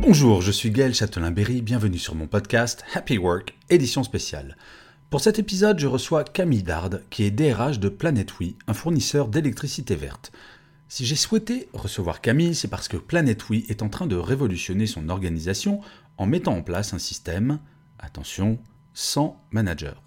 Bonjour, je suis Gaël Châtelain-Berry, bienvenue sur mon podcast Happy Work, édition spéciale. Pour cet épisode, je reçois Camille Dard, qui est DRH de Planet un fournisseur d'électricité verte. Si j'ai souhaité recevoir Camille, c'est parce que Planet Oui est en train de révolutionner son organisation en mettant en place un système, attention, sans manager.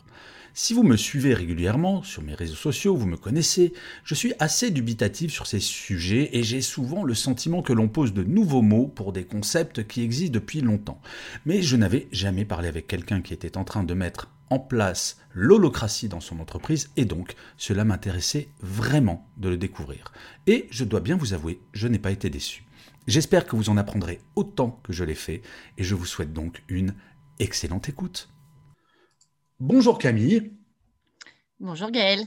Si vous me suivez régulièrement sur mes réseaux sociaux, vous me connaissez, je suis assez dubitatif sur ces sujets et j'ai souvent le sentiment que l'on pose de nouveaux mots pour des concepts qui existent depuis longtemps. Mais je n'avais jamais parlé avec quelqu'un qui était en train de mettre en place l'holocratie dans son entreprise et donc cela m'intéressait vraiment de le découvrir. Et je dois bien vous avouer, je n'ai pas été déçu. J'espère que vous en apprendrez autant que je l'ai fait et je vous souhaite donc une excellente écoute. Bonjour Camille. Bonjour Gaël.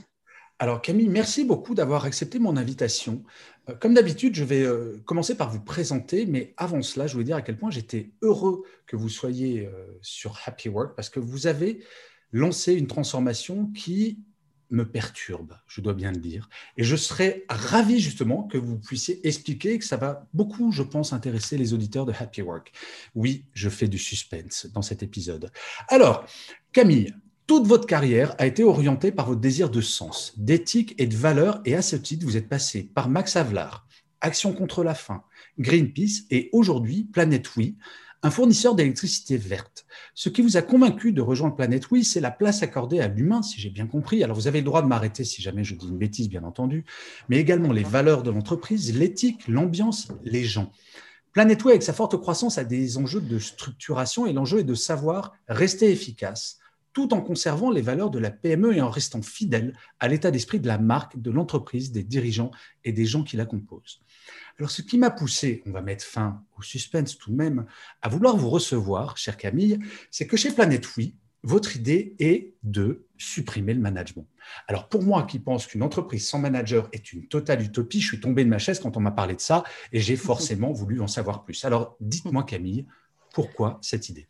Alors Camille, merci beaucoup d'avoir accepté mon invitation. Euh, comme d'habitude, je vais euh, commencer par vous présenter, mais avant cela, je voulais dire à quel point j'étais heureux que vous soyez euh, sur Happy Work parce que vous avez lancé une transformation qui me perturbe, je dois bien le dire. Et je serais ravi justement que vous puissiez expliquer que ça va beaucoup, je pense, intéresser les auditeurs de Happy Work. Oui, je fais du suspense dans cet épisode. Alors, Camille, toute votre carrière a été orientée par votre désir de sens, d'éthique et de valeur, et à ce titre, vous êtes passé par Max Havelaar, Action contre la faim, Greenpeace et aujourd'hui Planète Oui, un fournisseur d'électricité verte. Ce qui vous a convaincu de rejoindre Planète Oui, c'est la place accordée à l'humain, si j'ai bien compris. Alors vous avez le droit de m'arrêter si jamais je dis une bêtise, bien entendu, mais également les valeurs de l'entreprise, l'éthique, l'ambiance, les gens. Planète Oui, avec sa forte croissance, a des enjeux de structuration et l'enjeu est de savoir rester efficace tout en conservant les valeurs de la PME et en restant fidèle à l'état d'esprit de la marque, de l'entreprise, des dirigeants et des gens qui la composent. Alors, ce qui m'a poussé, on va mettre fin au suspense tout de même, à vouloir vous recevoir, chère Camille, c'est que chez Planète Oui, votre idée est de supprimer le management. Alors pour moi qui pense qu'une entreprise sans manager est une totale utopie, je suis tombé de ma chaise quand on m'a parlé de ça et j'ai forcément voulu en savoir plus. Alors dites-moi Camille, pourquoi cette idée?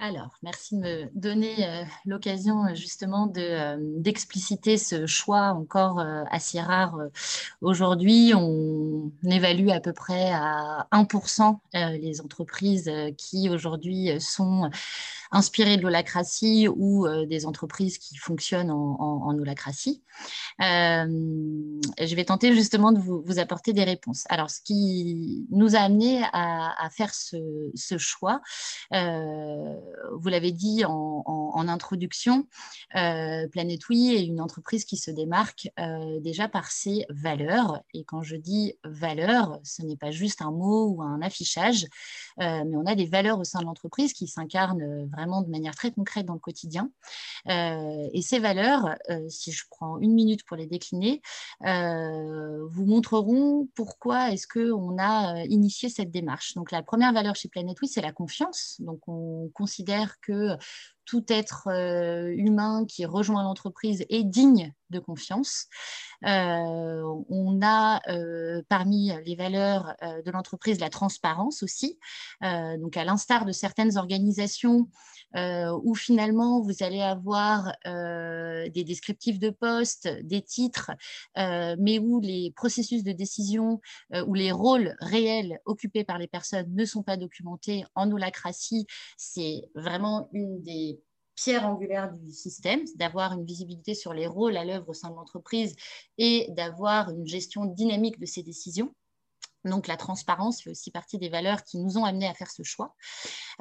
Alors, merci de me donner euh, l'occasion euh, justement euh, d'expliciter ce choix encore assez rare aujourd'hui. On évalue à peu près à 1% les entreprises qui aujourd'hui sont inspirées de l'holacratie ou des entreprises qui fonctionnent en, en, holacratie. je vais tenter justement de vous, apporter des réponses. Alors, ce qui nous a amené à, faire ce, choix, vous l'avez dit en, introduction, euh, Planète est une entreprise qui se démarque euh, déjà par ses valeurs. Et quand je dis valeurs, ce n'est pas juste un mot ou un affichage, euh, mais on a des valeurs au sein de l'entreprise qui s'incarnent vraiment de manière très concrète dans le quotidien. et ces valeurs, si je prends une minute pour les décliner, vous montreront pourquoi est-ce qu'on a initié cette démarche. Donc la première valeur chez Planète Oui, c'est la confiance. Donc on considère que tout être euh, humain qui rejoint l'entreprise est digne de confiance. Euh, on a euh, parmi les valeurs de l'entreprise la transparence aussi. donc, à l'instar de certaines organisations où finalement vous allez avoir des descriptifs de poste, des titres, mais où les processus de décision ou les rôles réels occupés par les personnes ne sont pas documentés en holacratie, c'est vraiment une des pierre angulaire du système, d'avoir une visibilité sur les rôles à l'œuvre au sein de l'entreprise et d'avoir une gestion dynamique de ces décisions. Donc la transparence fait aussi partie des valeurs qui nous ont amenés à faire ce choix.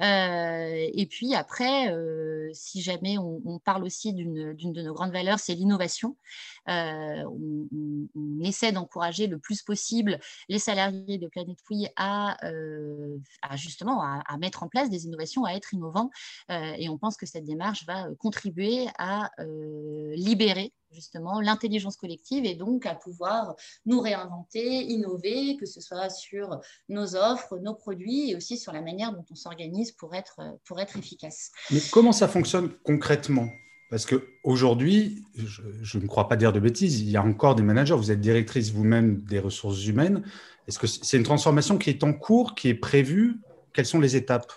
Euh, et puis après, euh, si jamais on, parle aussi d'une de nos grandes valeurs, c'est l'innovation. Euh, on, essaie d'encourager le plus possible les salariés de Planète Oui à, justement à, mettre en place des innovations, à être innovants. et on pense que cette démarche va contribuer à libérer justement l'intelligence collective et donc à pouvoir nous réinventer, innover, que ce soit sur nos offres, nos produits et aussi sur la manière dont on s'organise pour être, pour être efficace. Mais comment ça fonctionne concrètement? Parce qu'aujourd'hui, je, je, ne crois pas dire de bêtises, il y a encore des managers, vous êtes directrice vous-même des ressources humaines. Est-ce que c'est une transformation qui est en cours, qui est prévue? Quelles sont les étapes?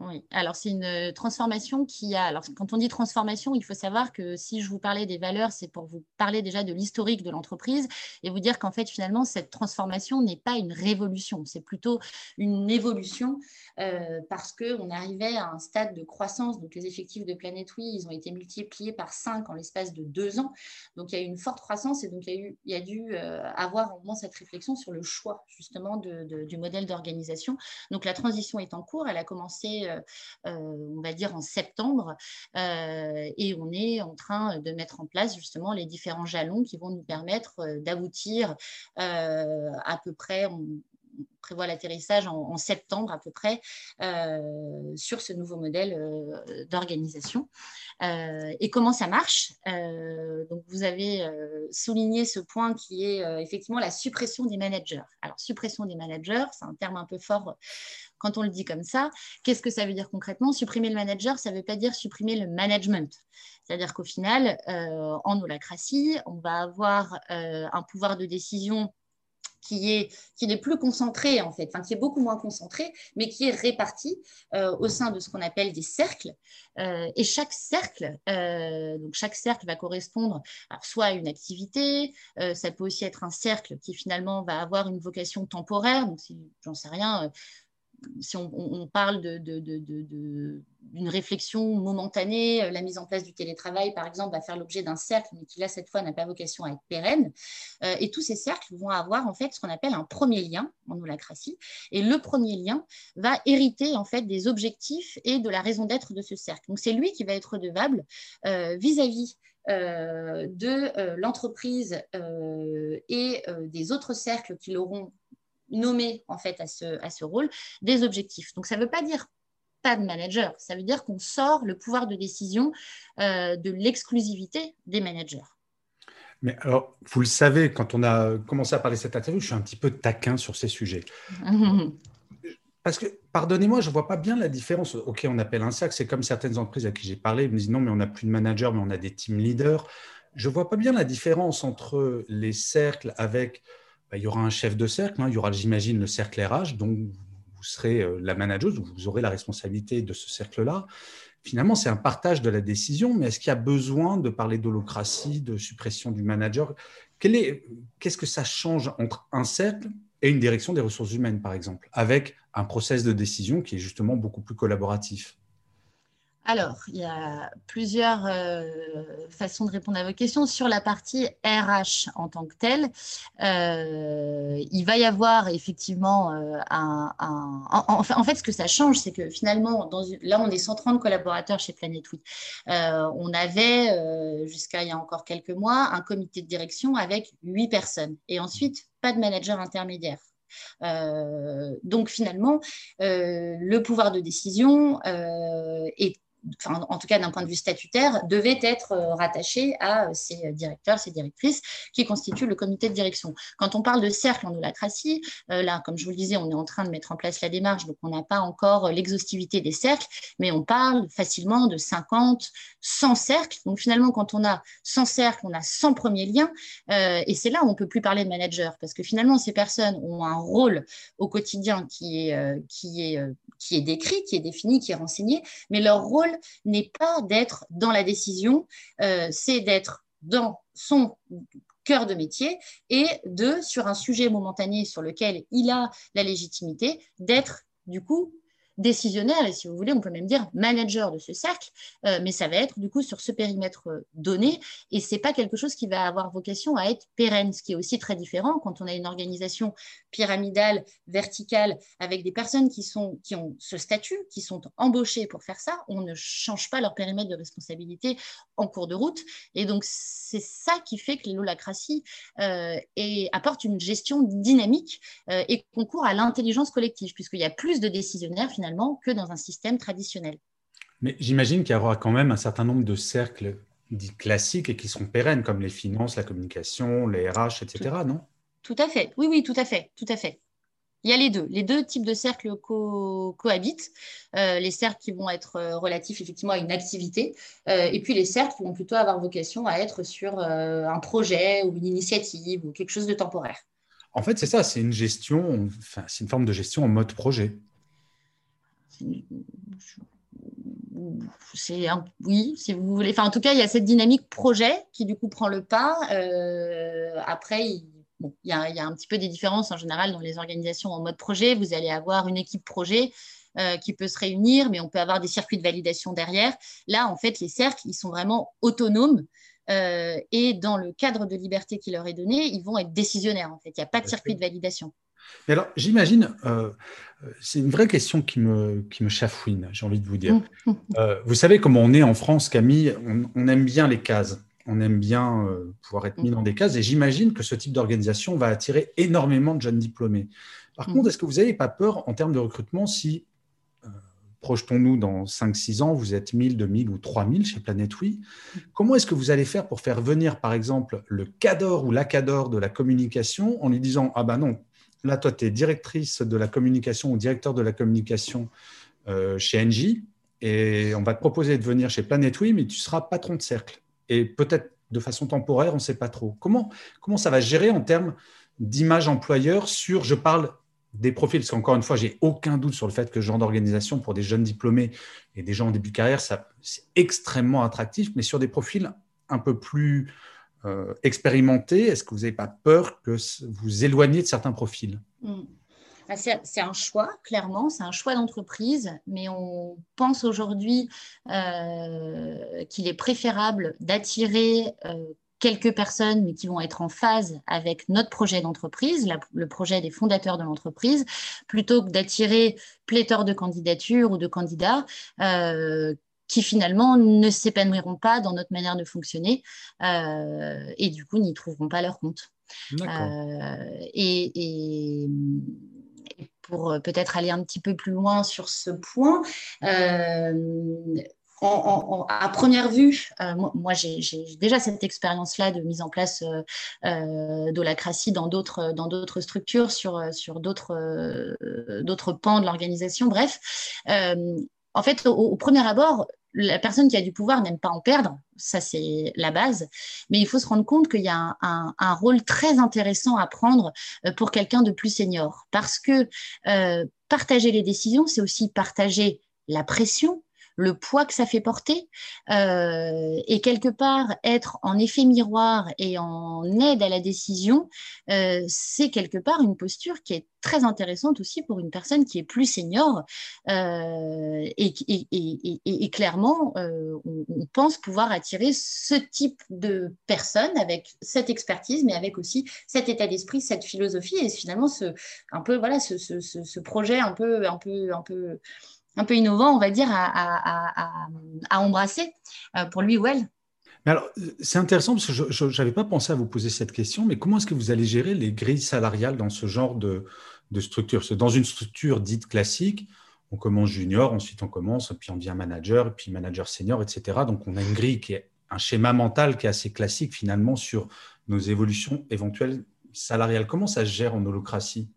Oui, alors c'est une euh, transformation qui a. Alors, quand on dit transformation, il faut savoir que si je vous parlais des valeurs, c'est pour vous parler déjà de l'historique de l'entreprise et vous dire qu'en fait, finalement, cette transformation n'est pas une révolution, c'est plutôt une évolution euh, parce qu'on arrivait à un stade de croissance. Donc, les effectifs de Planète Oui, ils ont été multipliés par 5 en l'espace de deux ans. Donc, il y a eu une forte croissance et donc il y a, eu, y dû euh, avoir au moins cette réflexion sur le choix justement du modèle d'organisation. Donc, la transition est en cours. Elle a commencé euh, euh, on va dire en septembre, euh, et on est en train de mettre en place justement les différents jalons qui vont nous permettre d'aboutir à peu près, on, prévoit l'atterrissage en, septembre à peu près sur ce nouveau modèle d'organisation. et comment ça marche? Donc vous avez souligné ce point qui est effectivement la suppression des managers. Alors suppression des managers, c'est un terme un peu fort quand on le dit comme ça, qu'est-ce que ça veut dire concrètement? Supprimer le manager, ça ne veut pas dire supprimer le management. C'est-à-dire qu'au final, euh, en holacratie, on va avoir euh, un pouvoir de décision qui est qui n'est plus concentré en fait, enfin qui est beaucoup moins concentré, mais qui est réparti euh, au sein de ce qu'on appelle des cercles. et chaque cercle, donc chaque cercle va correspondre soit à une activité, ça peut aussi être un cercle qui finalement va avoir une vocation temporaire. Donc si j'en sais rien, si on, parle d'une réflexion momentanée, euh, la mise en place du télétravail, par exemple, va faire l'objet d'un cercle, mais qui là, cette fois, n'a pas vocation à être pérenne. Euh, et tous ces cercles vont avoir en fait ce qu'on appelle un premier lien en holacratie. Et le premier lien va hériter en fait des objectifs et de la raison d'être de ce cercle. Donc c'est lui qui va être redevable euh, vis-à-vis de l'entreprise et des autres cercles qui l'auront nommer en fait à ce, à ce rôle des objectifs. Donc ça ne veut pas dire pas de manager, ça veut dire qu'on sort le pouvoir de décision euh, de l'exclusivité des managers. Mais alors, vous le savez, quand on a commencé à parler de cette interview, je suis un petit peu taquin sur ces sujets. Parce que, pardonnez-moi, je ne vois pas bien la différence. OK, on appelle un cercle, c'est comme certaines entreprises à qui j'ai parlé, ils me disent non, mais on n'a plus de manager, mais on a des team leaders. Je ne vois pas bien la différence entre les cercles avec bah, il y aura un chef de cercle, hein. il y aura, j'imagine, le cercle RH, donc vous serez euh, la manager, vous aurez la responsabilité de ce cercle-là. Finalement, c'est un partage de la décision, mais est-ce qu'il y a besoin de parler d'holocratie, de suppression du manager? Qu'est-ce que ça change entre un cercle et une direction des ressources humaines, par exemple, avec un process de décision qui est justement beaucoup plus collaboratif? Alors, il y a plusieurs euh, façons de répondre à vos questions. Sur la partie RH en tant que telle, euh, il va y avoir effectivement euh, un, en, fait, ce que ça change, c'est que finalement, là, on est 130 collaborateurs chez Week. on avait, jusqu'à il y a encore quelques mois, un comité de direction avec huit personnes. Et ensuite, pas de manager intermédiaire. donc finalement, le pouvoir de décision est en tout cas d'un point de vue statutaire, devait être euh, rattaché à ces euh, directeurs, ces directrices qui constituent le comité de direction. Quand on parle de cercle en holacratie, euh, là, comme je vous le disais, on est en train de mettre en place la démarche, donc on n'a pas encore l'exhaustivité des cercles, mais on parle facilement de 50, 100 cercles. Donc finalement, quand on a 100 cercles, on a 100 premiers liens, et c'est là où on ne peut plus parler de manager, parce que finalement, ces personnes ont un rôle au quotidien qui est, qui est, qui est décrit, qui est défini, qui est renseigné, mais leur rôle n'est pas d'être dans la décision, euh, c'est d'être dans son cœur de métier et de, sur un sujet momentané sur lequel il a la légitimité, d'être du coup décisionnaire et si vous voulez, on peut même dire manager de ce cercle, euh, mais ça va être du coup sur ce périmètre euh, donné et c'est pas quelque chose qui va avoir vocation à être pérenne, ce qui est aussi très différent quand on a une organisation pyramidale, verticale, avec des personnes qui, sont, qui ont ce statut, qui sont embauchées pour faire ça, on ne change pas leur périmètre de responsabilité en cours de route et donc c'est ça qui fait que l'holacratie euh, apporte une gestion dynamique euh, et concourt à l'intelligence collective puisqu'il y a plus de décisionnaires finalement que dans un système traditionnel. Mais j'imagine qu'il y aura quand même un certain nombre de cercles dits classiques et qui seront pérennes, comme les finances, la communication, les RH, etc., non? Tout à fait. Oui, oui, tout à fait. Tout à fait. Il y a les deux. Les deux types de cercles cohabitent. Euh, les cercles qui vont être euh, relatifs effectivement à une activité, euh, et puis les cercles qui vont plutôt avoir vocation à être sur un projet ou une initiative ou quelque chose de temporaire. En fait, c'est ça, c'est une gestion, enfin, c'est une forme de gestion en mode projet. C'est oui, si vous voulez. Enfin, en tout cas, il y a cette dynamique projet qui du coup prend le pas. après, il il y, a, un petit peu des différences en général dans les organisations en mode projet. Vous allez avoir une équipe projet euh, qui peut se réunir, mais on peut avoir des circuits de validation derrière. Là, en fait, les cercles, ils sont vraiment autonomes. Euh, et dans le cadre de liberté qui leur est donné, ils vont être décisionnaires. En fait, il n'y a pas de circuit de validation. Mais alors, j'imagine, euh, c'est une vraie question qui me, qui me chafouine, j'ai envie de vous dire. Mmh. vous savez comment on est en France, Camille, on aime bien les cases on aime bien euh, pouvoir être mis dans des cases et j'imagine que ce type d'organisation va attirer énormément de jeunes diplômés. Par contre, est-ce que vous n'avez pas peur en termes de recrutement si, euh, projetons-nous dans 5-6 ans, vous êtes 1000, 2000 ou 3000 chez Planète Oui, mm. comment est-ce que vous allez faire pour faire venir, par exemple, le cador ou la cador de la communication en lui disant Ah ben non, là, toi, tu es directrice de la communication ou directeur de la communication euh, chez Engie et on va te proposer de venir chez Planète Oui, mais tu seras patron de cercle et peut-être de façon temporaire, on ne sait pas trop. Comment, comment ça va gérer en termes d'image employeur sur, je parle des profils, parce qu'encore une fois, j'ai aucun doute sur le fait que ce genre d'organisation pour des jeunes diplômés et des gens en début de carrière, c'est extrêmement attractif, mais sur des profils un peu plus euh, expérimentés, est-ce que vous n'avez pas peur que vous éloigniez de certains profils? Mmh. Bah, c'est un choix, clairement, c'est un choix d'entreprise, mais on pense aujourd'hui euh, qu'il est préférable d'attirer euh, quelques personnes, mais qui vont être en phase avec notre projet d'entreprise, le projet des fondateurs de l'entreprise, plutôt que d'attirer pléthore de candidatures ou de candidats qui finalement ne s'épanouiront pas dans notre manière de fonctionner et du coup n'y trouveront pas leur compte. et, pour euh, peut-être aller un petit peu plus loin sur ce point. Euh, à première vue, euh, moi, j'ai déjà cette expérience-là de mise en place d'holacratie dans d'autres dans d'autres structures, sur sur d'autres d'autres pans de l'organisation. Bref, en fait, au, premier abord, la personne qui a du pouvoir n'aime pas en perdre, ça c'est la base, mais il faut se rendre compte qu'il y a un, rôle très intéressant à prendre euh, pour quelqu'un de plus senior, parce que euh, partager les décisions, c'est aussi partager la pression, le poids que ça fait porter euh, et quelque part être en effet miroir et en aide à la décision, euh, c'est quelque part une posture qui est très intéressante aussi pour une personne qui est plus senior euh, et, et, clairement on, pense pouvoir attirer ce type de personnes avec cette expertise mais avec aussi cet état d'esprit cette philosophie et finalement ce un peu voilà ce, ce, ce projet un peu un peu un peu un peu innovant, on va dire, à, embrasser euh, pour lui ou elle. C'est intéressant parce que je n'avais pas pensé à vous poser cette question, mais comment est-ce que vous allez gérer les grilles salariales dans ce genre de, structure? Dans une structure dite classique, on commence junior, ensuite on commence, puis on devient manager, puis manager senior, etc. Donc on a une grille qui est un schéma mental qui est assez classique finalement sur nos évolutions éventuelles salariales. Comment ça se gère en holocratie?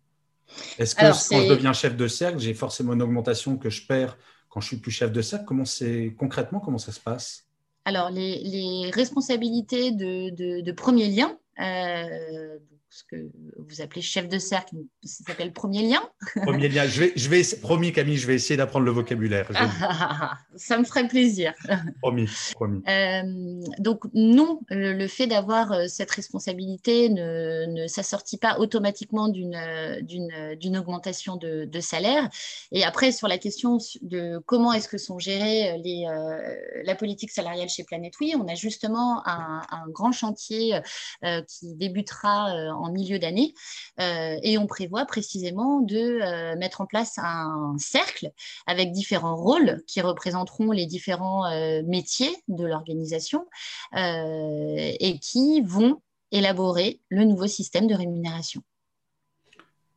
Est-ce que quand je deviens chef de cercle, j'ai forcément une augmentation que je perds quand je suis plus chef de cercle? Comment c'est concrètement comment ça se passe? Alors les, responsabilités de, premier lien, euh, ce que vous appelez chef de cercle, ça s'appelle premier lien. Premier lien. Je vais, je vais, promis Camille, je vais essayer d'apprendre le vocabulaire. ça me ferait plaisir. Promis, promis. Euh, donc non, le, fait d'avoir euh, cette responsabilité ne, ne s'assortit pas automatiquement d'une d'une augmentation de, de, salaire. Et après sur la question de comment est-ce que sont gérées les, euh, la politique salariale chez Planète Oui, on a justement un, un grand chantier qui débutera en milieu d'année. Euh, et on prévoit précisément de euh, mettre en place un cercle avec différents rôles qui représenteront les différents euh, métiers de l'organisation et qui vont élaborer le nouveau système de rémunération.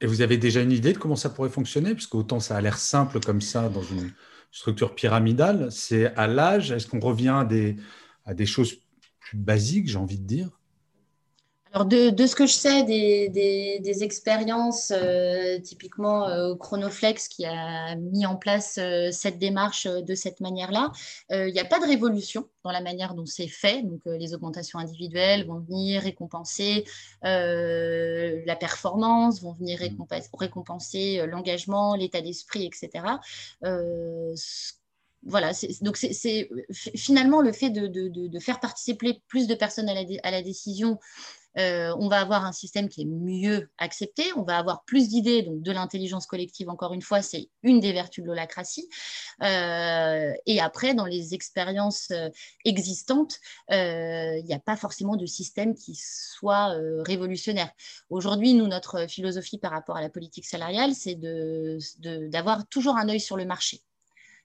Et vous avez déjà une idée de comment ça pourrait fonctionner? Parce qu'autant ça a l'air simple comme ça dans une structure pyramidale, c'est à l'âge, est-ce qu'on revient à des, à des choses plus basique, j'ai envie de dire? Alors de, ce que je sais des, expériences, euh, typiquement euh, Chronoflex qui a mis en place euh, cette démarche de cette manière-là, il n'y a pas de révolution dans la manière dont c'est fait. Donc les augmentations individuelles vont venir récompenser la performance, vont venir mmh. récompenser, l'engagement, l'état d'esprit, etc voilà, donc c'est finalement le fait de, faire participer plus de personnes à la décision euh, on va avoir un système qui est mieux accepté, on va avoir plus d'idées, donc de l'intelligence collective, encore une fois, c'est une des vertus de l'holacratie. Euh, et après, dans les expériences euh, existantes, il n'y a pas forcément de système qui soit révolutionnaire. Aujourd'hui, nous, notre philosophie par rapport à la politique salariale, c'est d'avoir toujours un œil sur le marché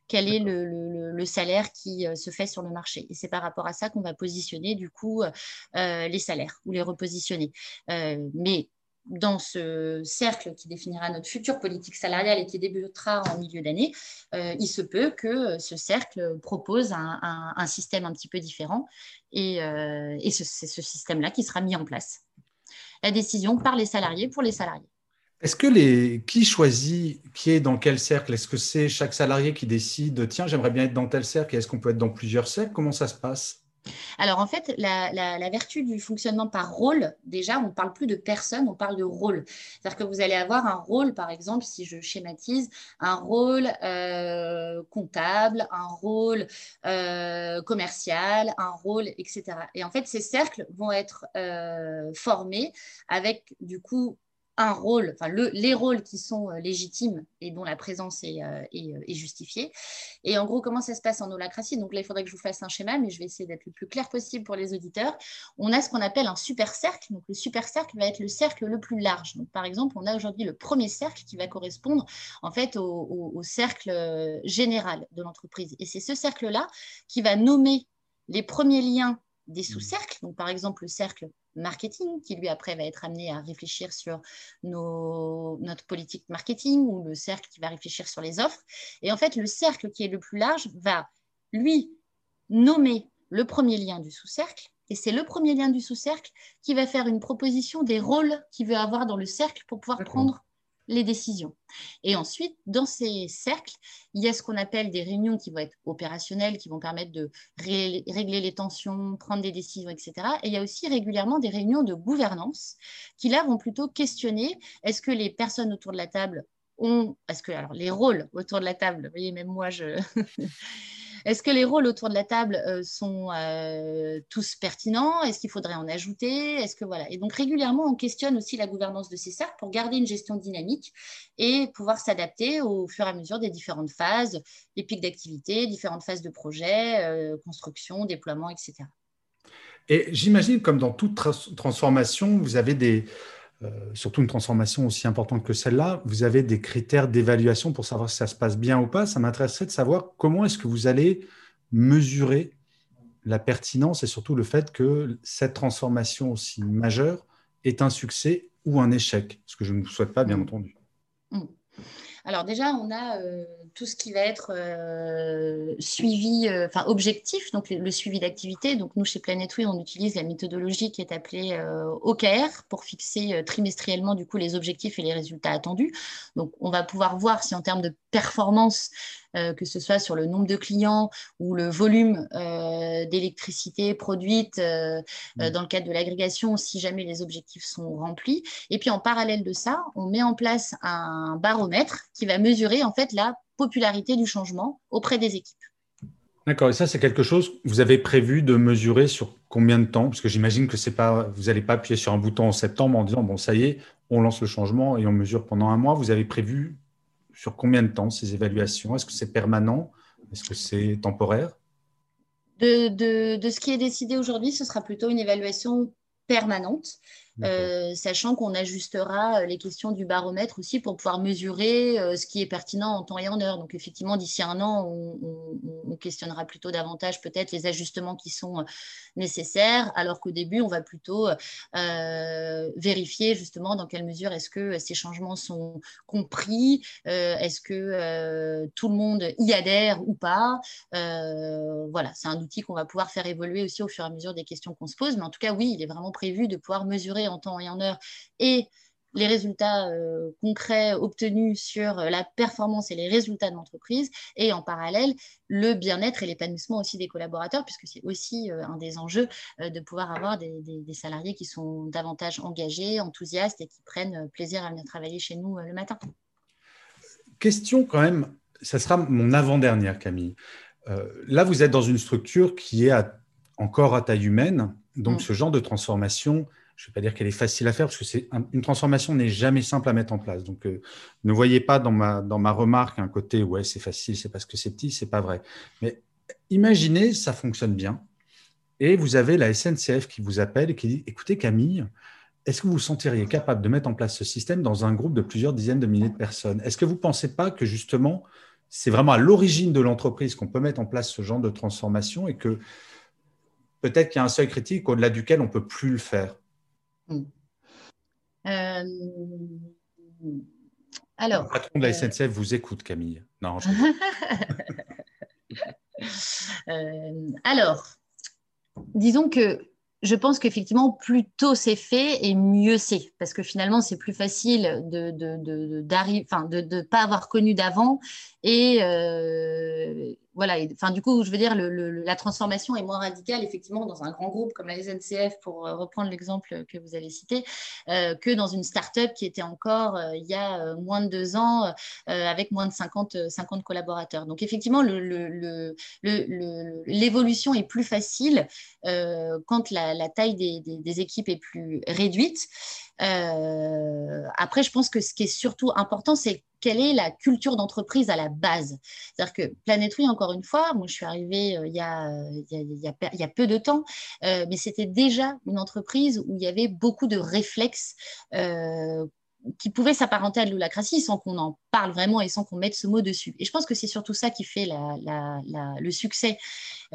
quel est le, salaire qui euh, se fait sur le marché. Et c'est par rapport à ça qu'on va positionner du coup euh, les salaires ou les repositionner. Euh, mais dans ce cercle qui définira notre future politique salariale et qui débutera en milieu d'année, il se peut que ce cercle propose un, système un petit peu différent et, et c'est ce système-là qui sera mis en place. La décision par les salariés pour les salariés. Est-ce que les qui choisit qui est dans quel cercle? Est-ce que c'est chaque salarié qui décide tiens j'aimerais bien être dans tel cercle est-ce qu'on peut être dans plusieurs cercles? Comment ça se passe? Alors en fait, la, vertu du fonctionnement par rôle, déjà, on ne parle plus de personne, on parle de rôle. C'est-à-dire que vous allez avoir un rôle, par exemple, si je schématise, un rôle euh, comptable, un rôle euh, commercial, un rôle, etc. Et en fait, ces cercles vont être euh, formés avec, du coup, un rôle, enfin les rôles qui sont euh, légitimes et dont la présence est, euh, euh, est, justifiée. Et en gros, comment ça se passe en holacratie? Donc là, il faudrait que je vous fasse un schéma, mais je vais essayer d'être le plus clair possible pour les auditeurs. On a ce qu'on appelle un super cercle. Donc le super cercle va être le cercle le plus large. Donc par exemple, on a aujourd'hui le premier cercle qui va correspondre en fait au, cercle général de l'entreprise. Et c'est ce cercle-là qui va nommer les premiers liens des sous-cercles. Donc, par exemple, le cercle marketing, qui lui après va être amené à réfléchir sur notre politique marketing, ou le cercle qui va réfléchir sur les offres. Et en fait, le cercle qui est le plus large va, lui, nommer le premier lien du sous-cercle. Et c'est le premier lien du sous-cercle qui va faire une proposition des rôles qu'il veut avoir dans le cercle pour pouvoir prendre les décisions. Et ensuite, dans ces cercles, il y a ce qu'on appelle des réunions qui vont être opérationnelles, qui vont permettre de régler les tensions, prendre des décisions, etc. Et il y a aussi régulièrement des réunions de gouvernance qui, là, vont plutôt questionner est-ce que les personnes autour de la table ont, est-ce que alors, les rôles autour de la table, vous voyez, même moi, je... Est-ce que les rôles autour de la table euh, sont euh, tous pertinents? Est-ce qu'il faudrait en ajouter? Est-ce que voilà. Et donc régulièrement, on questionne aussi la gouvernance de ces cercles pour garder une gestion dynamique et pouvoir s'adapter au fur et à mesure des différentes phases, les pics d'activité, différentes phases de projet, euh, construction, déploiement, etc. Et j'imagine, comme dans toute transformation, vous avez des, surtout une transformation aussi importante que celle-là, vous avez des critères d'évaluation pour savoir si ça se passe bien ou pas. Ça m'intéresserait de savoir comment est-ce que vous allez mesurer la pertinence et surtout le fait que cette transformation aussi majeure est un succès ou un échec, ce que je ne vous souhaite pas, bien mmh. entendu. Alors déjà, on a euh, tout ce qui va être euh, suivi, euh, enfin objectif, donc le, suivi d'activité. Donc nous, chez Planet on utilise la méthodologie qui est appelée OKR pour fixer trimestriellement du coup les objectifs et les résultats attendus. Donc on va pouvoir voir si en termes de performance, que ce soit sur le nombre de clients ou le volume d'électricité produite mmh. dans le cadre de l'agrégation, si jamais les objectifs sont remplis. Et puis en parallèle de ça, on met en place un baromètre qui va mesurer en fait la popularité du changement auprès des équipes. D'accord, et ça c'est quelque chose que vous avez prévu de mesurer sur combien de temps? Parce que j'imagine que c'est pas, vous n'allez pas appuyer sur un bouton en septembre en disant bon ça y est, on lance le changement et on mesure pendant un mois. Vous avez prévu sur combien de temps ces évaluations? Est-ce que c'est permanent? Est-ce que c'est temporaire? De, de, ce qui est décidé aujourd'hui, ce sera plutôt une évaluation permanente euh, sachant qu'on ajustera les questions du baromètre aussi pour pouvoir mesurer ce qui est pertinent en temps et en heure. Donc effectivement, d'ici un an, on, questionnera plutôt davantage peut-être les ajustements qui sont nécessaires, alors qu'au début, on va plutôt vérifier justement dans quelle mesure est-ce que ces changements sont compris, est-ce que tout le monde y adhère ou pas. voilà, c'est un outil qu'on va pouvoir faire évoluer aussi au fur et à mesure des questions qu'on se pose. Mais en tout cas, oui, il est vraiment prévu de pouvoir mesurer en temps et en heure et les résultats euh, concrets obtenus sur euh, la performance et les résultats de l'entreprise, et en parallèle, le bien-être et l'épanouissement aussi des collaborateurs, puisque c'est aussi euh, un des enjeux de pouvoir avoir des, des, salariés qui sont davantage engagés, enthousiastes et qui prennent plaisir à venir travailler chez nous le matin. Question quand même, ça sera mon avant-dernière, Camille. là, vous êtes dans une structure qui est encore à taille humaine, donc mm. ce genre de transformation, je ne vais pas dire qu'elle est facile à faire parce que c'est une transformation n'est jamais simple à mettre en place. Donc, euh, ne voyez pas dans ma, dans ma remarque un côté ouais c'est facile, c'est parce que c'est petit, c'est pas vrai. Mais imaginez ça fonctionne bien et vous avez la SNCF qui vous appelle et qui dit écoutez Camille, est-ce que vous vous sentiriez capable de mettre en place ce système dans un groupe de plusieurs dizaines de milliers de personnes? Est-ce que vous ne pensez pas que justement c'est vraiment à l'origine de l'entreprise qu'on peut mettre en place ce genre de transformation et que peut-être qu'il y a un seuil critique au-delà duquel on ne peut plus le faire? Euh, alors. Le patron de la euh, SNCF vous écoute, Camille. Non, euh, alors, disons que je pense qu'effectivement, plus tôt c'est fait et mieux c'est. Parce que finalement, c'est plus facile de ne de, de, de, pas avoir connu d'avant et, voilà, enfin, du coup, je veux dire, la transformation est moins radicale, effectivement, dans un grand groupe comme la SNCF, pour euh, reprendre l'exemple que vous avez cité, euh, que dans une start-up qui était encore euh, il y a moins de deux ans, avec moins de 50, 50 collaborateurs. Donc, effectivement, l'évolution est plus facile quand la, taille des, équipes est plus réduite. après, je pense que ce qui est surtout important, c'est quelle est la culture d'entreprise à la base? C'est-à-dire que Planetry, encore une fois, moi je suis arrivée il, y a, il, y a, peu de temps, euh, mais c'était déjà une entreprise où il y avait beaucoup de réflexes euh, qui pouvaient s'apparenter à de l'holacratie sans qu'on en parle vraiment et sans qu'on mette ce mot dessus. Et je pense que c'est surtout ça qui fait le succès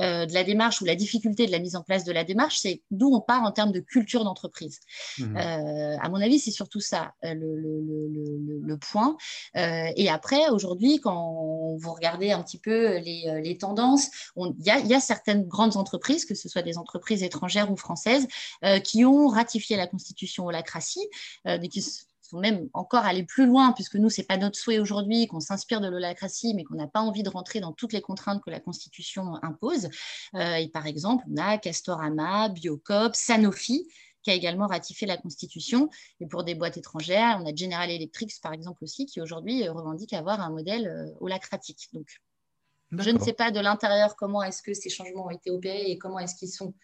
euh, de la démarche ou la difficulté de la mise en place de la démarche, c'est d'où on part en termes de culture d'entreprise. Mmh. Euh, à mon avis, c'est surtout ça euh, le, point. et après, aujourd'hui, quand vous regardez un petit peu les, tendances, il y, y, a certaines grandes entreprises, que ce soit des entreprises étrangères ou françaises, qui ont ratifié la constitution holacratie, mais qui faut même encore aller plus loin, puisque nous, ce n'est pas notre souhait aujourd'hui qu'on s'inspire de l'holacratie, mais qu'on n'a pas envie de rentrer dans toutes les contraintes que la Constitution impose. Euh, et par exemple, on a Castorama, Biocop, Sanofi, qui a également ratifié la Constitution. Et pour des boîtes étrangères, on a General Electric, par exemple, aussi, qui aujourd'hui revendique avoir un modèle euh, holacratique. Donc, je ne sais pas de l'intérieur comment est-ce que ces changements ont été opérés et comment est-ce qu'ils sont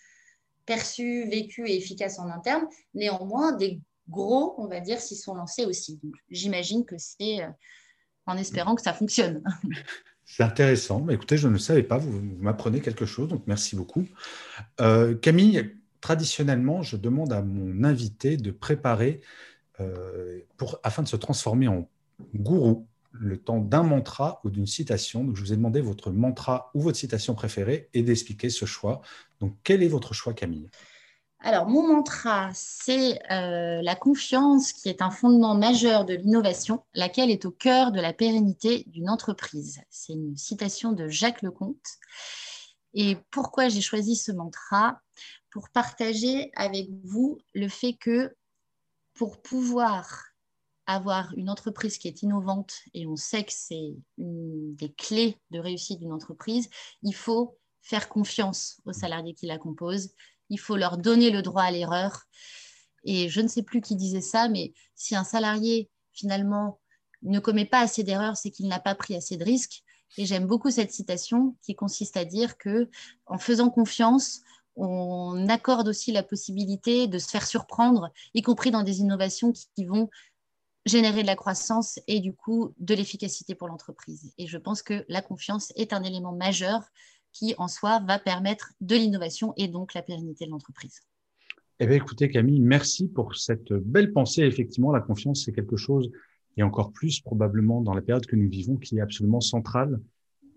perçus, vécus et efficaces en interne. Néanmoins, des gros, on va dire, s'y sont lancés aussi. j'imagine que c'est euh, en espérant que ça fonctionne. C'est intéressant. Mais écoutez, je ne savais pas, vous, m'apprenez quelque chose, donc merci beaucoup. Euh, Camille, traditionnellement, je demande à mon invité de préparer, euh, afin de se transformer en gourou, le temps d'un mantra ou d'une citation. Je vous ai demandé votre mantra ou votre citation préférée et d'expliquer ce choix. Donc, quel est votre choix, Camille? Alors, mon mantra, c'est euh, la confiance qui est un fondement majeur de l'innovation, laquelle est au cœur de la pérennité d'une entreprise. C'est une citation de Jacques Lecomte. Et pourquoi j'ai choisi ce mantra? Pour partager avec vous le fait que pour pouvoir avoir une entreprise qui est innovante, et on sait que c'est une des clés de réussite d'une entreprise, il faut faire confiance aux salariés qui la composent, il faut leur donner le droit à l'erreur. Et je ne sais plus qui disait ça, mais si un salarié, finalement, ne commet pas assez d'erreurs, c'est qu'il n'a pas pris assez de risques. Et j'aime beaucoup cette citation qui consiste à dire que en faisant confiance, on accorde aussi la possibilité de se faire surprendre, y compris dans des innovations qui, vont générer de la croissance et du coup de l'efficacité pour l'entreprise. Et je pense que la confiance est un élément majeur qui, en soi, va permettre de l'innovation et donc la pérennité de l'entreprise. Eh bien, écoutez, Camille, merci pour cette belle pensée. Effectivement, la confiance, c'est quelque chose, et encore plus probablement dans la période que nous vivons, qui est absolument centrale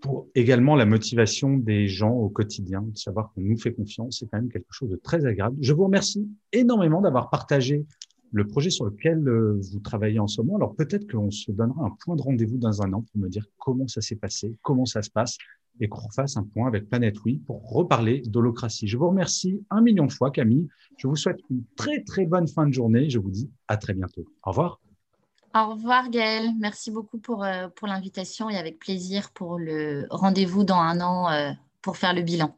pour également la motivation des gens au quotidien, de savoir qu'on nous fait confiance, c'est quand même quelque chose de très agréable. Je vous remercie énormément d'avoir partagé le projet sur lequel euh, vous travaillez en ce moment. Alors peut-être qu'on se donnera un point de rendez-vous dans un an pour me dire comment ça s'est passé, comment ça se passe, et qu'on fasse un point avec Planète Oui pour reparler d'holocratie. Je vous remercie un million de fois, Camille. Je vous souhaite une très très bonne fin de journée. Je vous dis à très bientôt. Au revoir. Au revoir Gaël, merci beaucoup pour, euh, pour l'invitation et avec plaisir pour le rendez-vous dans un an euh, pour faire le bilan.